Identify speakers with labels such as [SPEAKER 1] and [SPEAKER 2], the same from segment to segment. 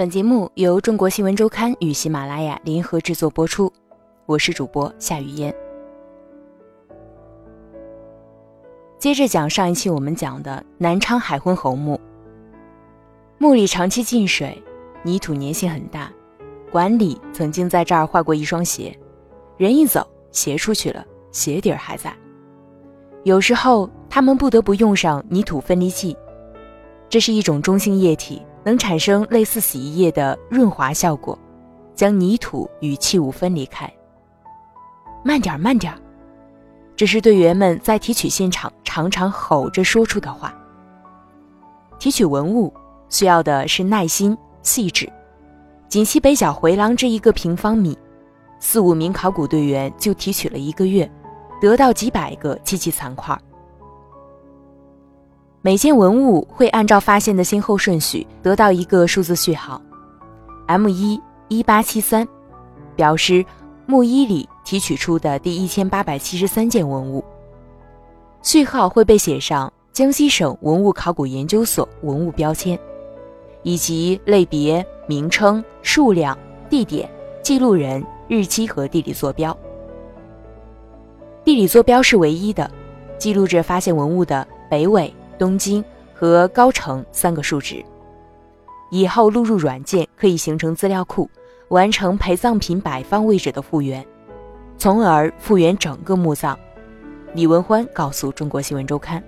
[SPEAKER 1] 本节目由中国新闻周刊与喜马拉雅联合制作播出，我是主播夏雨嫣。接着讲上一期我们讲的南昌海昏侯墓，墓里长期进水，泥土粘性很大。管理曾经在这儿画过一双鞋，人一走，鞋出去了，鞋底儿还在。有时候他们不得不用上泥土分离剂，这是一种中性液体。能产生类似洗衣液的润滑效果，将泥土与器物分离开。慢点，慢点，这是队员们在提取现场常常吼着说出的话。提取文物需要的是耐心、细致。仅西北角回廊这一个平方米，四五名考古队员就提取了一个月，得到几百个机器残块。每件文物会按照发现的先后顺序得到一个数字序号，M 一一八七三，表示木一里提取出的第一千八百七十三件文物。序号会被写上江西省文物考古研究所文物标签，以及类别、名称、数量、地点、记录人、日期和地理坐标。地理坐标是唯一的，记录着发现文物的北纬。东京和高城三个数值，以后录入软件可以形成资料库，完成陪葬品摆放位置的复原，从而复原整个墓葬。李文欢告诉中国新闻周刊。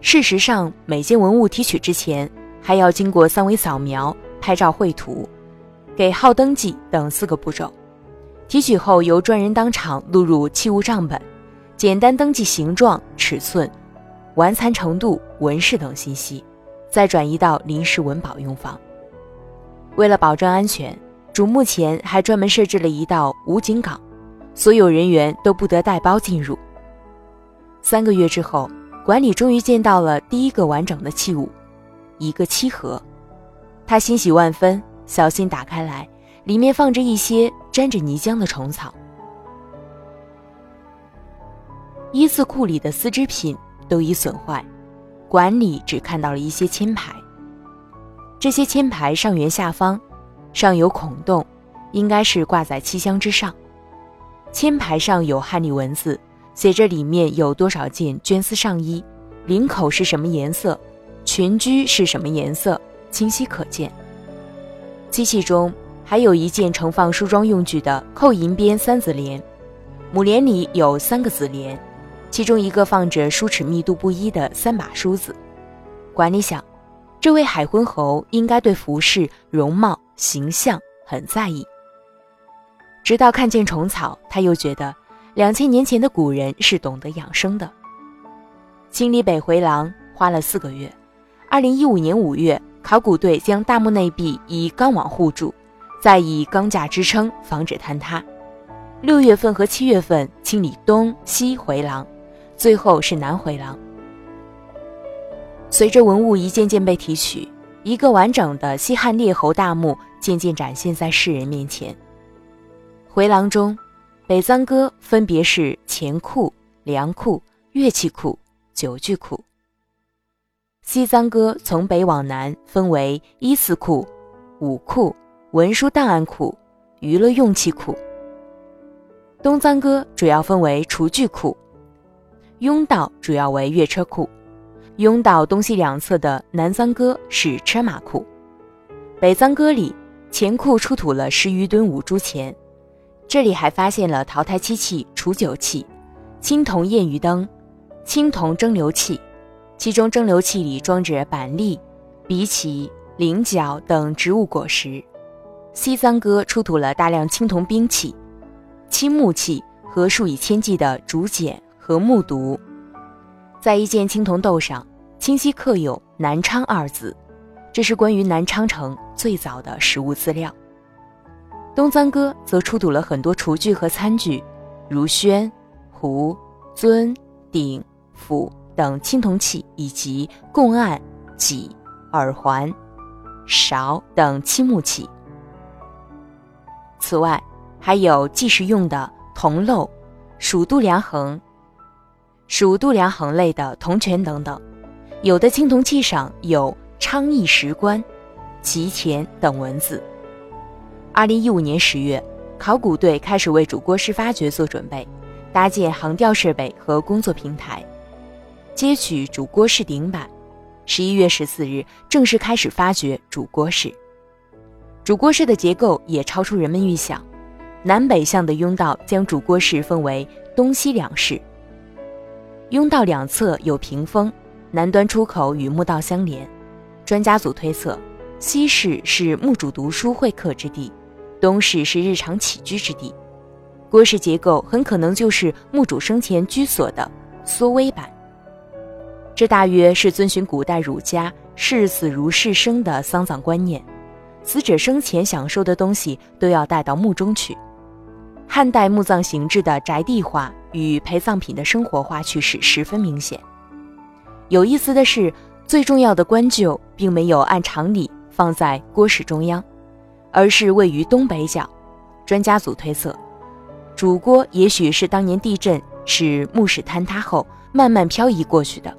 [SPEAKER 1] 事实上，每件文物提取之前，还要经过三维扫描、拍照绘图、给号登记等四个步骤。提取后，由专人当场录入器物账本，简单登记形状、尺寸。完残程度、纹饰等信息，再转移到临时文保用房。为了保证安全，主墓前还专门设置了一道武警岗，所有人员都不得带包进入。三个月之后，管理终于见到了第一个完整的器物，一个漆盒。他欣喜万分，小心打开来，里面放着一些沾着泥浆的虫草。一字库里的丝织品。都已损坏，管理只看到了一些签牌。这些签牌上缘下方上有孔洞，应该是挂在漆箱之上。签牌上有汉隶文字，写着里面有多少件绢丝上衣，领口是什么颜色，裙裾是什么颜色，清晰可见。机器中还有一件盛放梳妆用具的扣银边三子帘，母帘里有三个子帘。其中一个放着梳齿密度不一的三把梳子，管理想，这位海昏侯应该对服饰、容貌、形象很在意。直到看见虫草，他又觉得两千年前的古人是懂得养生的。清理北回廊花了四个月，二零一五年五月，考古队将大墓内壁以钢网护住，再以钢架支撑，防止坍塌。六月份和七月份清理东西回廊。最后是南回廊。随着文物一件件被提取，一个完整的西汉列侯大墓渐渐展现在世人面前。回廊中，北藏歌分别是钱库、粮库、乐器库、酒具库；西藏歌从北往南分为依次库、武库、文书档案库、娱乐用器库；东藏歌主要分为厨具库。甬道主要为越车库，甬道东西两侧的南藏戈是车马库，北藏戈里钱库出土了十余吨五铢钱，这里还发现了陶胎漆器、储酒器、青铜焰鱼灯、青铜蒸馏器，其中蒸馏器里装着板栗、荸荠、菱角等植物果实。西藏戈出土了大量青铜兵器、青木器和数以千计的竹简。和木牍，在一件青铜豆上清晰刻有“南昌”二字，这是关于南昌城最早的实物资料。东藏哥则出土了很多厨具和餐具，如宣、壶、尊、鼎、釜等青铜器，以及贡案、戟、耳环、勺等漆木器。此外，还有计时用的铜漏、数度量衡。属度量衡类的铜权等等，有的青铜器上有“昌邑石棺”，齐钱等文字。二零一五年十月，考古队开始为主锅室发掘做准备，搭建航吊设备和工作平台，接取主锅室顶板。十一月十四日，正式开始发掘主锅室。主锅室的结构也超出人们预想，南北向的甬道将主锅室分为东西两室。甬道两侧有屏风，南端出口与墓道相连。专家组推测，西室是墓主读书会客之地，东室是日常起居之地。郭氏结构很可能就是墓主生前居所的缩微版。这大约是遵循古代儒家“视死如视生”的丧葬观念，死者生前享受的东西都要带到墓中去。汉代墓葬形制的宅地化与陪葬品的生活化趋势十分明显。有意思的是，最重要的棺柩并没有按常理放在锅室中央，而是位于东北角。专家组推测，主锅也许是当年地震使墓室坍塌后慢慢漂移过去的。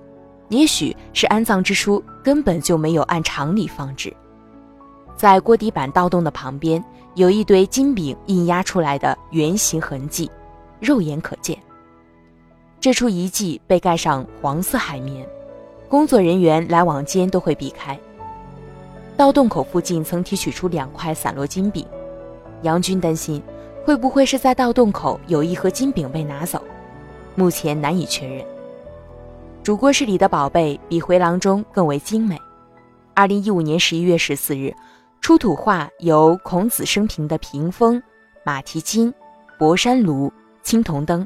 [SPEAKER 1] 也许是安葬之初根本就没有按常理放置，在锅底板盗洞的旁边有一堆金饼印压出来的圆形痕迹，肉眼可见。这处遗迹被盖上黄色海绵，工作人员来往间都会避开。盗洞口附近曾提取出两块散落金饼，杨军担心会不会是在盗洞口有一盒金饼被拿走，目前难以确认。主卧室里的宝贝比回廊中更为精美。二零一五年十一月十四日，出土画有孔子生平的屏风、马蹄金、博山炉、青铜灯。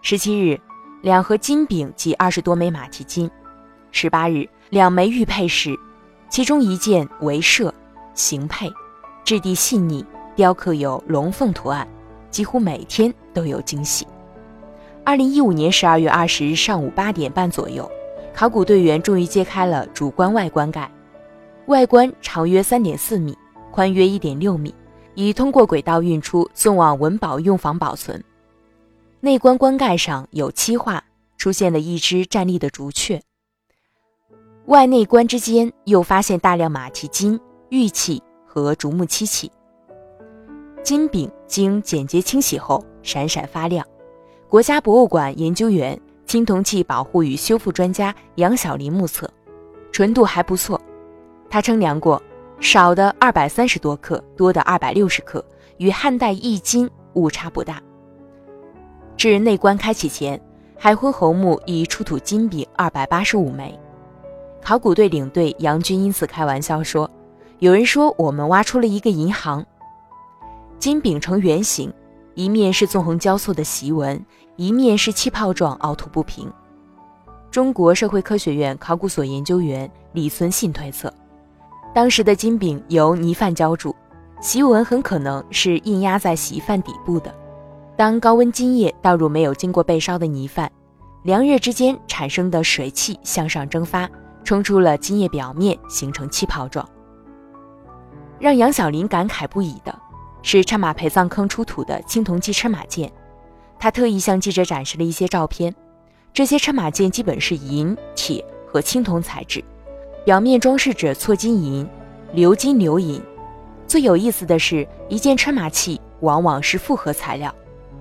[SPEAKER 1] 十七日，两盒金饼及二十多枚马蹄金。十八日，两枚玉佩饰，其中一件为镲形佩，质地细腻，雕刻有龙凤图案，几乎每天都有惊喜。二零一五年十二月二十日上午八点半左右，考古队员终于揭开了主棺外棺盖。外棺长约三点四米，宽约一点六米，已通过轨道运出，送往文保用房保存。内棺棺盖上有漆画，出现了一只站立的竹雀。外内棺之间又发现大量马蹄金、玉器和竹木漆器。金饼经简洁清洗后，闪闪发亮。国家博物馆研究员、青铜器保护与修复专家杨小林目测，纯度还不错。他称量过，少的二百三十多克，多的二百六十克，与汉代一斤误差不大。至内棺开启前，海昏侯墓已出土金饼二百八十五枚。考古队领队杨军因此开玩笑说：“有人说我们挖出了一个银行。”金饼呈圆形。一面是纵横交错的席纹，一面是气泡状凹凸不平。中国社会科学院考古所研究员李存信推测，当时的金饼由泥饭浇筑，席纹很可能是印压在席饭底部的。当高温金液倒入没有经过焙烧的泥饭，凉热之间产生的水汽向上蒸发，冲出了金液表面，形成气泡状。让杨小林感慨不已的。是车马陪葬坑出土的青铜器车马件，他特意向记者展示了一些照片。这些车马件基本是银、铁和青铜材质，表面装饰着错金银、鎏金、鎏银。最有意思的是，一件车马器往往是复合材料，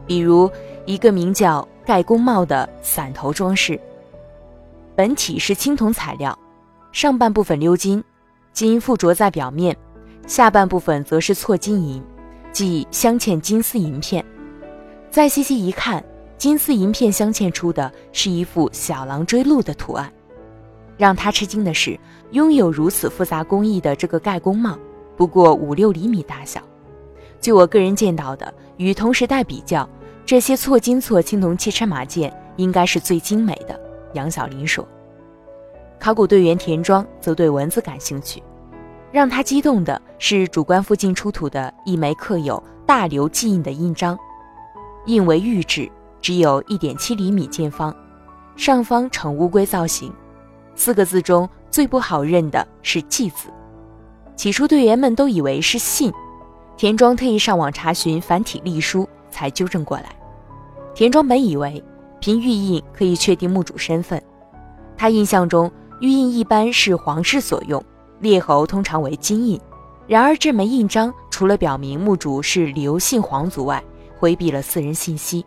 [SPEAKER 1] 比如一个名叫“盖公帽”的伞头装饰，本体是青铜材料，上半部分鎏金，金附着在表面，下半部分则是错金银。即镶嵌金丝银片，再细细一看，金丝银片镶嵌出的是一幅小狼追鹿的图案。让他吃惊的是，拥有如此复杂工艺的这个盖公帽，不过五六厘米大小。据我个人见到的，与同时代比较，这些错金错青铜器车马件应该是最精美的。杨小林说。考古队员田庄则对文字感兴趣。让他激动的是，主棺附近出土的一枚刻有“大刘”记印的印章，印为玉质，只有一点七厘米见方，上方呈乌龟造型。四个字中最不好认的是“记”字。起初队员们都以为是“信”，田庄特意上网查询繁体隶书，才纠正过来。田庄本以为凭玉印可以确定墓主身份，他印象中玉印一般是皇室所用。列侯通常为金印。然而，这枚印章除了表明墓主是刘姓皇族外，回避了私人信息。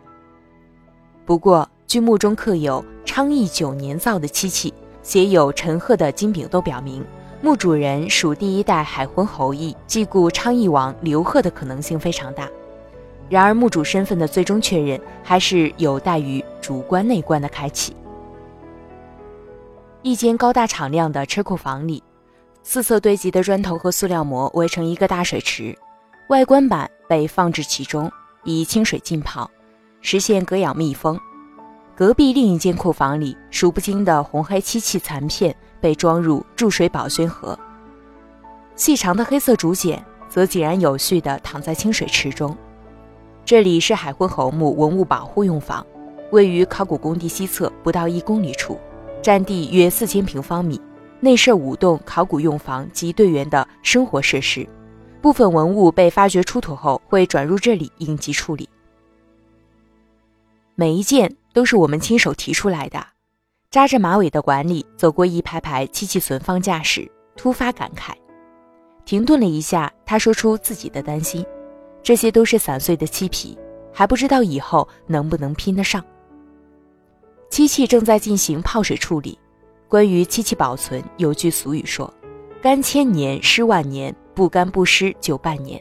[SPEAKER 1] 不过，据墓中刻有昌邑九年造的漆器，写有陈赫的金饼，都表明墓主人属第一代海昏侯裔，继故昌邑王刘贺的可能性非常大。然而，墓主身份的最终确认还是有待于主棺内棺的开启。一间高大敞亮的车库房里。四侧堆积的砖头和塑料膜围成一个大水池，外观板被放置其中，以清水浸泡，实现隔氧密封。隔壁另一间库房里，数不清的红黑漆器残片被装入注水保鲜盒，细长的黑色竹简则井然有序地躺在清水池中。这里是海昏侯墓文物保护用房，位于考古工地西侧不到一公里处，占地约四千平方米。内设五栋考古用房及队员的生活设施，部分文物被发掘出土后会转入这里应急处理。每一件都是我们亲手提出来的。扎着马尾的管理走过一排排漆器存放架时，突发感慨，停顿了一下，他说出自己的担心：这些都是散碎的漆皮，还不知道以后能不能拼得上。漆器正在进行泡水处理。关于漆器保存，有句俗语说：“干千年，湿万年；不干不湿就半年。”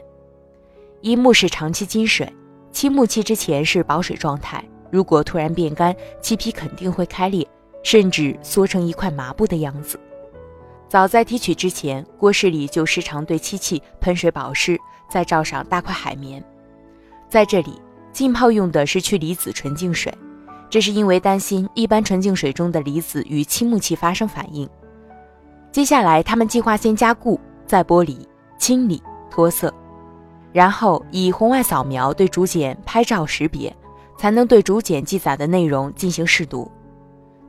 [SPEAKER 1] 一木是长期积水，漆木器之前是保水状态，如果突然变干，漆皮肯定会开裂，甚至缩成一块麻布的样子。早在提取之前，郭氏里就时常对漆器喷水保湿，再罩上大块海绵。在这里浸泡用的是去离子纯净水。这是因为担心一般纯净水中的离子与漆木器发生反应。接下来，他们计划先加固，再剥离、清理、脱色，然后以红外扫描对竹简拍照识别，才能对竹简记载的内容进行试读。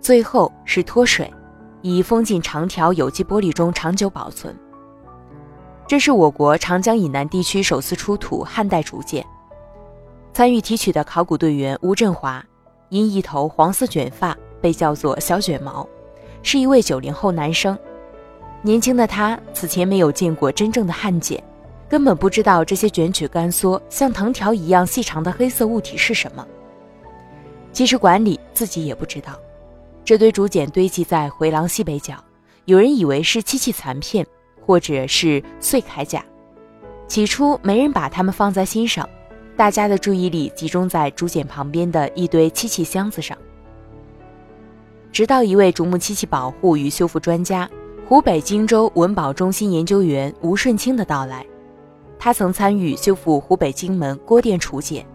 [SPEAKER 1] 最后是脱水，以封进长条有机玻璃中长久保存。这是我国长江以南地区首次出土汉代竹简。参与提取的考古队员吴振华。因一头黄色卷发被叫做“小卷毛”，是一位九零后男生。年轻的他此前没有见过真正的汉简，根本不知道这些卷曲干缩、像藤条一样细长的黑色物体是什么。其实管理自己也不知道。这堆竹简堆积在回廊西北角，有人以为是漆器残片，或者是碎铠甲。起初没人把它们放在心上。大家的注意力集中在竹简旁边的一堆漆器箱子上，直到一位竹木漆器保护与修复专家、湖北荆州文保中心研究员吴顺清的到来。他曾参与修复湖北荆门郭店楚简、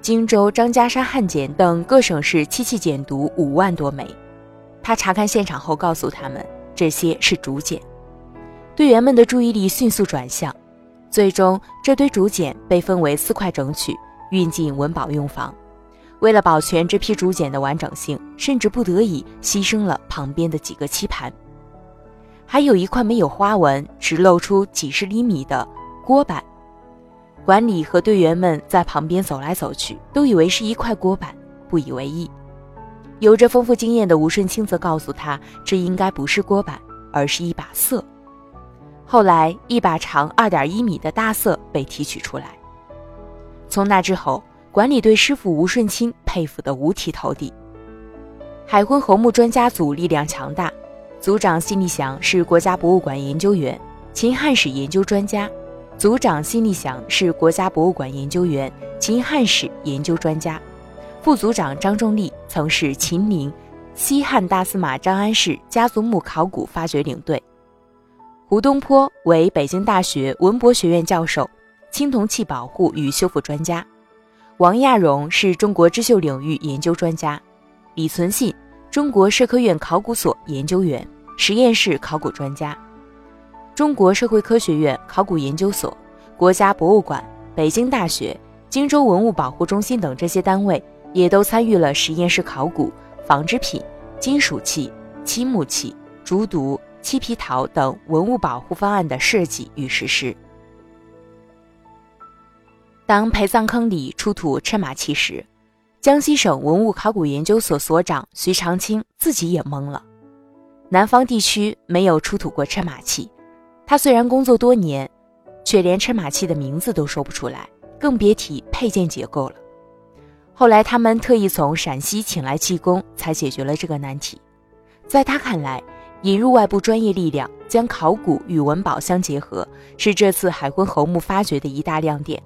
[SPEAKER 1] 荆州张家山汉简等各省市漆器简牍五万多枚。他查看现场后告诉他们，这些是竹简。队员们的注意力迅速转向。最终，这堆竹简被分为四块整取，运进文保用房。为了保全这批竹简的完整性，甚至不得已牺牲了旁边的几个漆盘。还有一块没有花纹，只露出几十厘米的锅板。管理和队员们在旁边走来走去，都以为是一块锅板，不以为意。有着丰富经验的吴顺清则告诉他，这应该不是锅板，而是一把瑟。后来，一把长二点一米的大瑟被提取出来。从那之后，管理对师傅吴顺清佩服得五体投地。海昏侯墓专家组力量强大，组长辛立祥是国家博物馆研究员、秦汉史研究专家；组长辛立祥是国家博物馆研究员、秦汉史研究专家；副组长张仲立曾是秦陵西汉大司马张安世家族墓考古发掘领队。胡东坡为北京大学文博学院教授，青铜器保护与修复专家；王亚荣是中国织绣领域研究专家；李存信，中国社科院考古所研究员、实验室考古专家；中国社会科学院考古研究所、国家博物馆、北京大学、荆州文物保护中心等这些单位也都参与了实验室考古、纺织品、金属器、漆木器、竹牍。漆皮陶等文物保护方案的设计与实施。当陪葬坑里出土车马器时，江西省文物考古研究所所长徐长青自己也懵了。南方地区没有出土过车马器，他虽然工作多年，却连车马器的名字都说不出来，更别提配件结构了。后来他们特意从陕西请来气功，才解决了这个难题。在他看来，引入外部专业力量，将考古与文保相结合，是这次海昏侯墓发掘的一大亮点。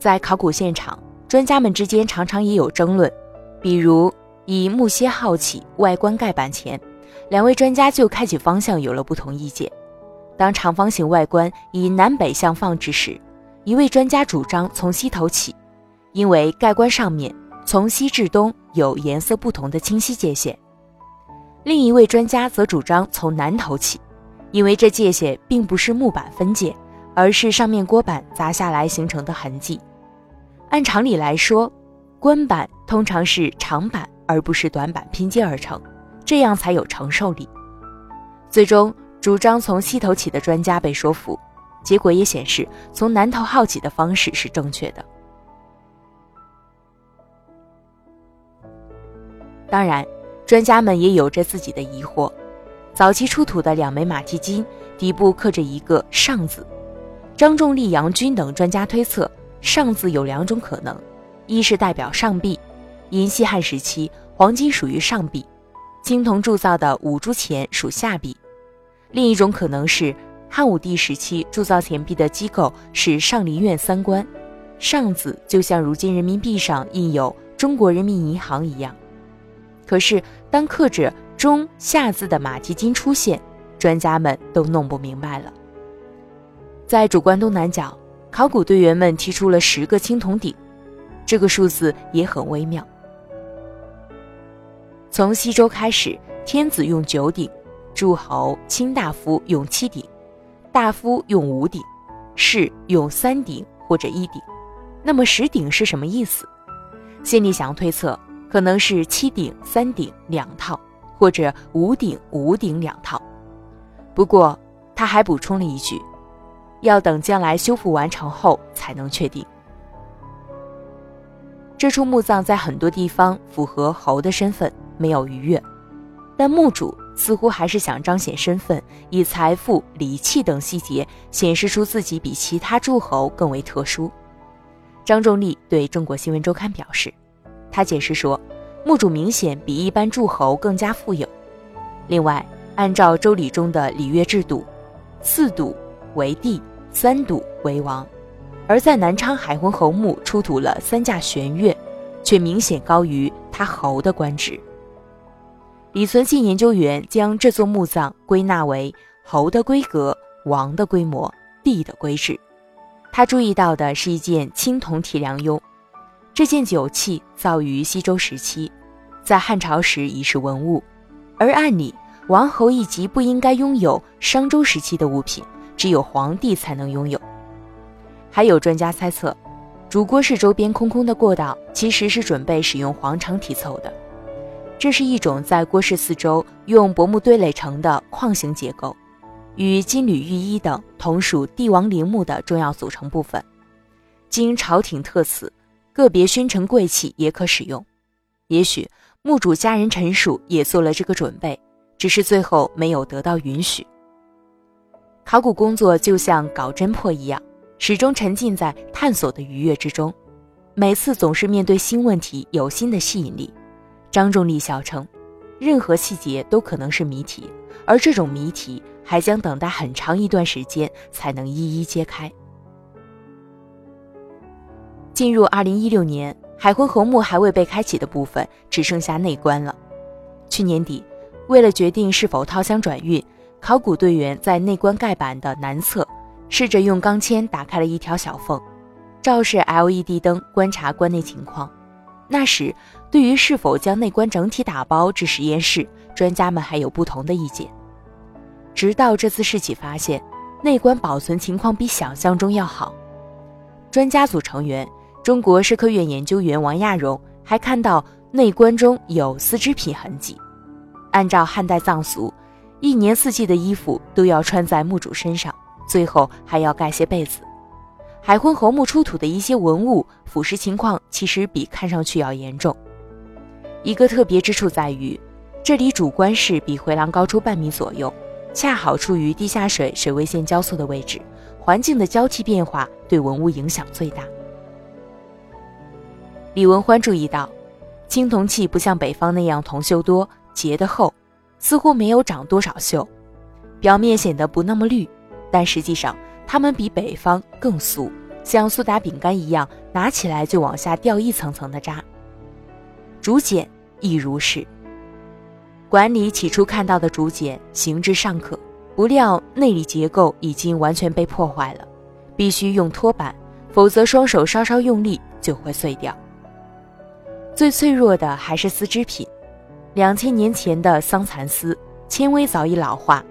[SPEAKER 1] 在考古现场，专家们之间常常也有争论，比如以木楔号起外观盖板前，两位专家就开启方向有了不同意见。当长方形外观以南北向放置时，一位专家主张从西头起，因为盖棺上面从西至东有颜色不同的清晰界限。另一位专家则主张从南头起，因为这界限并不是木板分界，而是上面锅板砸下来形成的痕迹。按常理来说，棺板通常是长板而不是短板拼接而成，这样才有承受力。最终，主张从西头起的专家被说服，结果也显示从南头号起的方式是正确的。当然。专家们也有着自己的疑惑。早期出土的两枚马蹄金底部刻着一个“上”字，张仲立、杨军等专家推测，“上”字有两种可能：一是代表上臂，因西汉时期黄金属于上臂，青铜铸造的五铢钱属下臂；另一种可能是汉武帝时期铸造钱币的机构是上林苑三官，“上”字就像如今人民币上印有“中国人民银行”一样。可是，当刻着“中下”字的马蹄金出现，专家们都弄不明白了。在主关东南角，考古队员们提出了十个青铜鼎，这个数字也很微妙。从西周开始，天子用九鼎，诸侯、卿大夫用七鼎，大夫用五鼎，士用三鼎或者一鼎。那么十鼎是什么意思？心里想推测。可能是七顶三顶两套，或者五顶五顶两套。不过他还补充了一句，要等将来修复完成后才能确定。这处墓葬在很多地方符合侯的身份，没有逾越，但墓主似乎还是想彰显身份，以财富、礼器等细节显示出自己比其他诸侯更为特殊。张仲立对中国新闻周刊表示。他解释说，墓主明显比一般诸侯更加富有。另外，按照周礼中的礼乐制度，四笃为帝，三笃为王。而在南昌海昏侯墓出土了三架玄乐，却明显高于他侯的官职。李存信研究员将这座墓葬归纳为侯的规格、王的规模、帝的规制。他注意到的是一件青铜体梁俑。这件酒器造于西周时期，在汉朝时已是文物，而按理王侯一级不应该拥有商周时期的物品，只有皇帝才能拥有。还有专家猜测，主锅室周边空空的过道其实是准备使用黄肠体凑的，这是一种在锅室四周用薄木堆垒成的框形结构，与金缕玉衣等同属帝王陵墓的重要组成部分，经朝廷特此。个别勋臣贵戚也可使用，也许墓主家人陈属也做了这个准备，只是最后没有得到允许。考古工作就像搞侦破一样，始终沉浸在探索的愉悦之中，每次总是面对新问题有新的吸引力。张仲立笑称，任何细节都可能是谜题，而这种谜题还将等待很长一段时间才能一一揭开。进入二零一六年，海昏侯墓还未被开启的部分只剩下内棺了。去年底，为了决定是否掏箱转运，考古队员在内棺盖板的南侧试着用钢钎打开了一条小缝，照射 LED 灯观察棺内情况。那时，对于是否将内棺整体打包至实验室，专家们还有不同的意见。直到这次试起，发现内棺保存情况比想象中要好。专家组成员。中国社科院研究员王亚荣还看到内棺中有丝织品痕迹。按照汉代葬俗，一年四季的衣服都要穿在墓主身上，最后还要盖些被子。海昏侯墓出土的一些文物腐蚀情况其实比看上去要严重。一个特别之处在于，这里主棺室比回廊高出半米左右，恰好处于地下水水位线交错的位置，环境的交替变化对文物影响最大。李文欢注意到，青铜器不像北方那样铜锈多、结得厚，似乎没有长多少锈，表面显得不那么绿，但实际上它们比北方更酥，像苏打饼干一样，拿起来就往下掉一层层的渣。竹简亦如是。馆里起初看到的竹简形制尚可，不料内里结构已经完全被破坏了，必须用托板，否则双手稍稍用力就会碎掉。最脆弱的还是丝织品，两千年前的桑蚕丝纤维早已老化，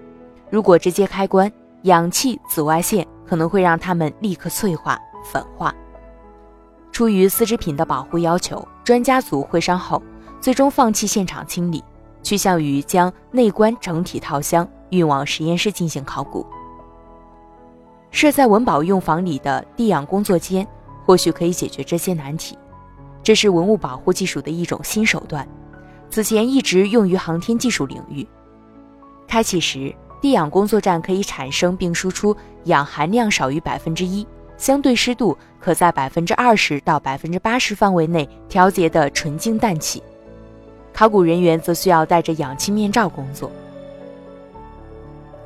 [SPEAKER 1] 如果直接开关，氧气、紫外线可能会让它们立刻脆化、粉化。出于丝织品的保护要求，专家组会商后，最终放弃现场清理。趋向于将内棺整体套箱运往实验室进行考古。设在文保用房里的地氧工作间，或许可以解决这些难题。这是文物保护技术的一种新手段，此前一直用于航天技术领域。开启时，地氧工作站可以产生并输出氧含量少于百分之一、相对湿度可在百分之二十到百分之八十范围内调节的纯净氮气。考古人员则需要戴着氧气面罩工作。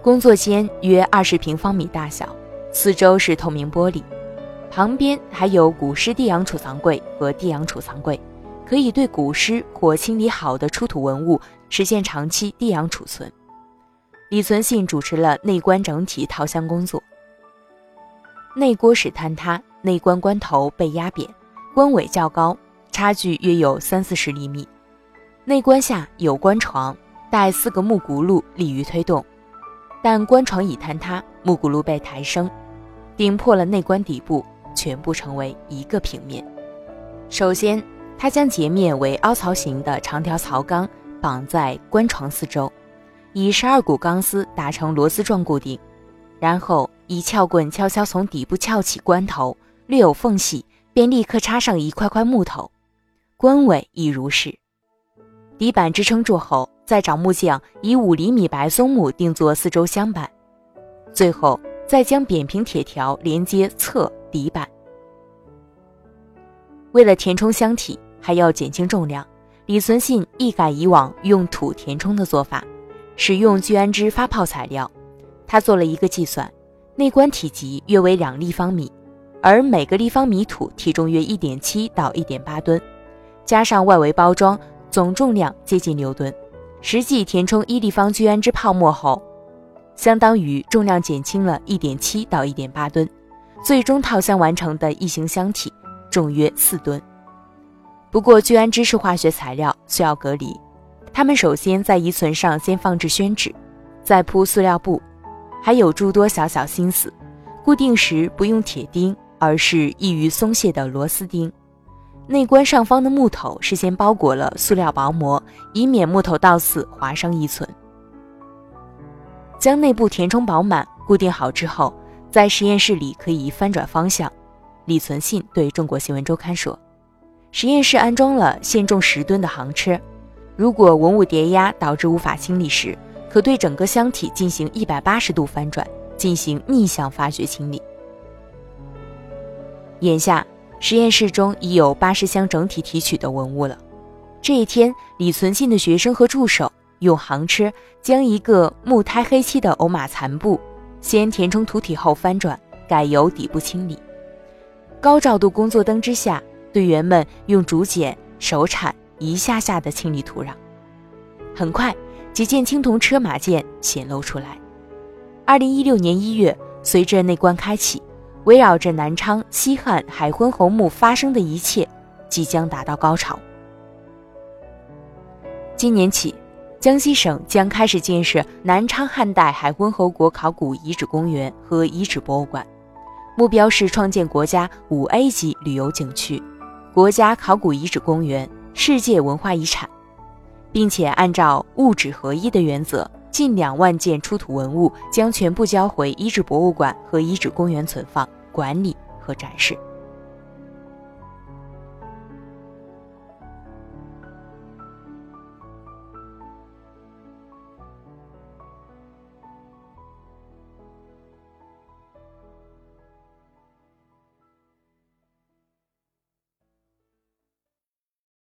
[SPEAKER 1] 工作间约二十平方米大小，四周是透明玻璃，旁边还有古尸地氧储藏柜和地氧储藏柜，可以对古尸或清理好的出土文物实现长期地氧储存。李存信主持了内棺整体掏箱工作。内锅室坍塌，内棺棺头被压扁，棺尾较高，差距约有三四十厘米。内棺下有棺床，带四个木轱辘利于推动，但棺床已坍塌，木轱辘被抬升，顶破了内棺底部，全部成为一个平面。首先，他将截面为凹槽形的长条槽钢绑在棺床四周，以十二股钢丝打成螺丝状固定，然后以撬棍悄悄从底部撬起棺头，略有缝隙便立刻插上一块块木头，棺尾亦如是。底板支撑住后，再找木匠以五厘米白松木定做四周镶板，最后再将扁平铁条连接侧底板。为了填充箱体，还要减轻重量，李存信一改以往用土填充的做法，使用聚氨酯发泡材料。他做了一个计算，内棺体积约为两立方米，而每个立方米土体重约一点七到一点八吨，加上外围包装。总重量接近六吨，实际填充一立方聚氨酯泡沫后，相当于重量减轻了一点七到一点八吨，最终套箱完成的异形箱体重约四吨。不过聚氨酯是化学材料，需要隔离。他们首先在遗存上先放置宣纸，再铺塑料布，还有诸多小小心思。固定时不用铁钉，而是易于松懈的螺丝钉。内棺上方的木头事先包裹了塑料薄膜，以免木头倒刺划伤遗存。将内部填充饱满、固定好之后，在实验室里可以翻转方向。李存信对中国新闻周刊说：“实验室安装了限重十吨的行车，如果文物叠压导致无法清理时，可对整个箱体进行一百八十度翻转，进行逆向发掘清理。”眼下。实验室中已有八十箱整体提取的文物了。这一天，李存信的学生和助手用行车将一个木胎黑漆的欧马残部先填充土体后翻转，改由底部清理。高照度工作灯之下，队员们用竹简、手铲一下下地清理土壤。很快，几件青铜车马件显露出来。二零一六年一月，随着内棺开启。围绕着南昌西汉海昏侯墓发生的一切，即将达到高潮。今年起，江西省将开始建设南昌汉代海昏侯国考古遗址公园和遗址博物馆，目标是创建国家五 A 级旅游景区、国家考古遗址公园、世界文化遗产，并且按照物质合一的原则。近两万件出土文物将全部交回遗址博物馆和遗址公园存放、管理和展示。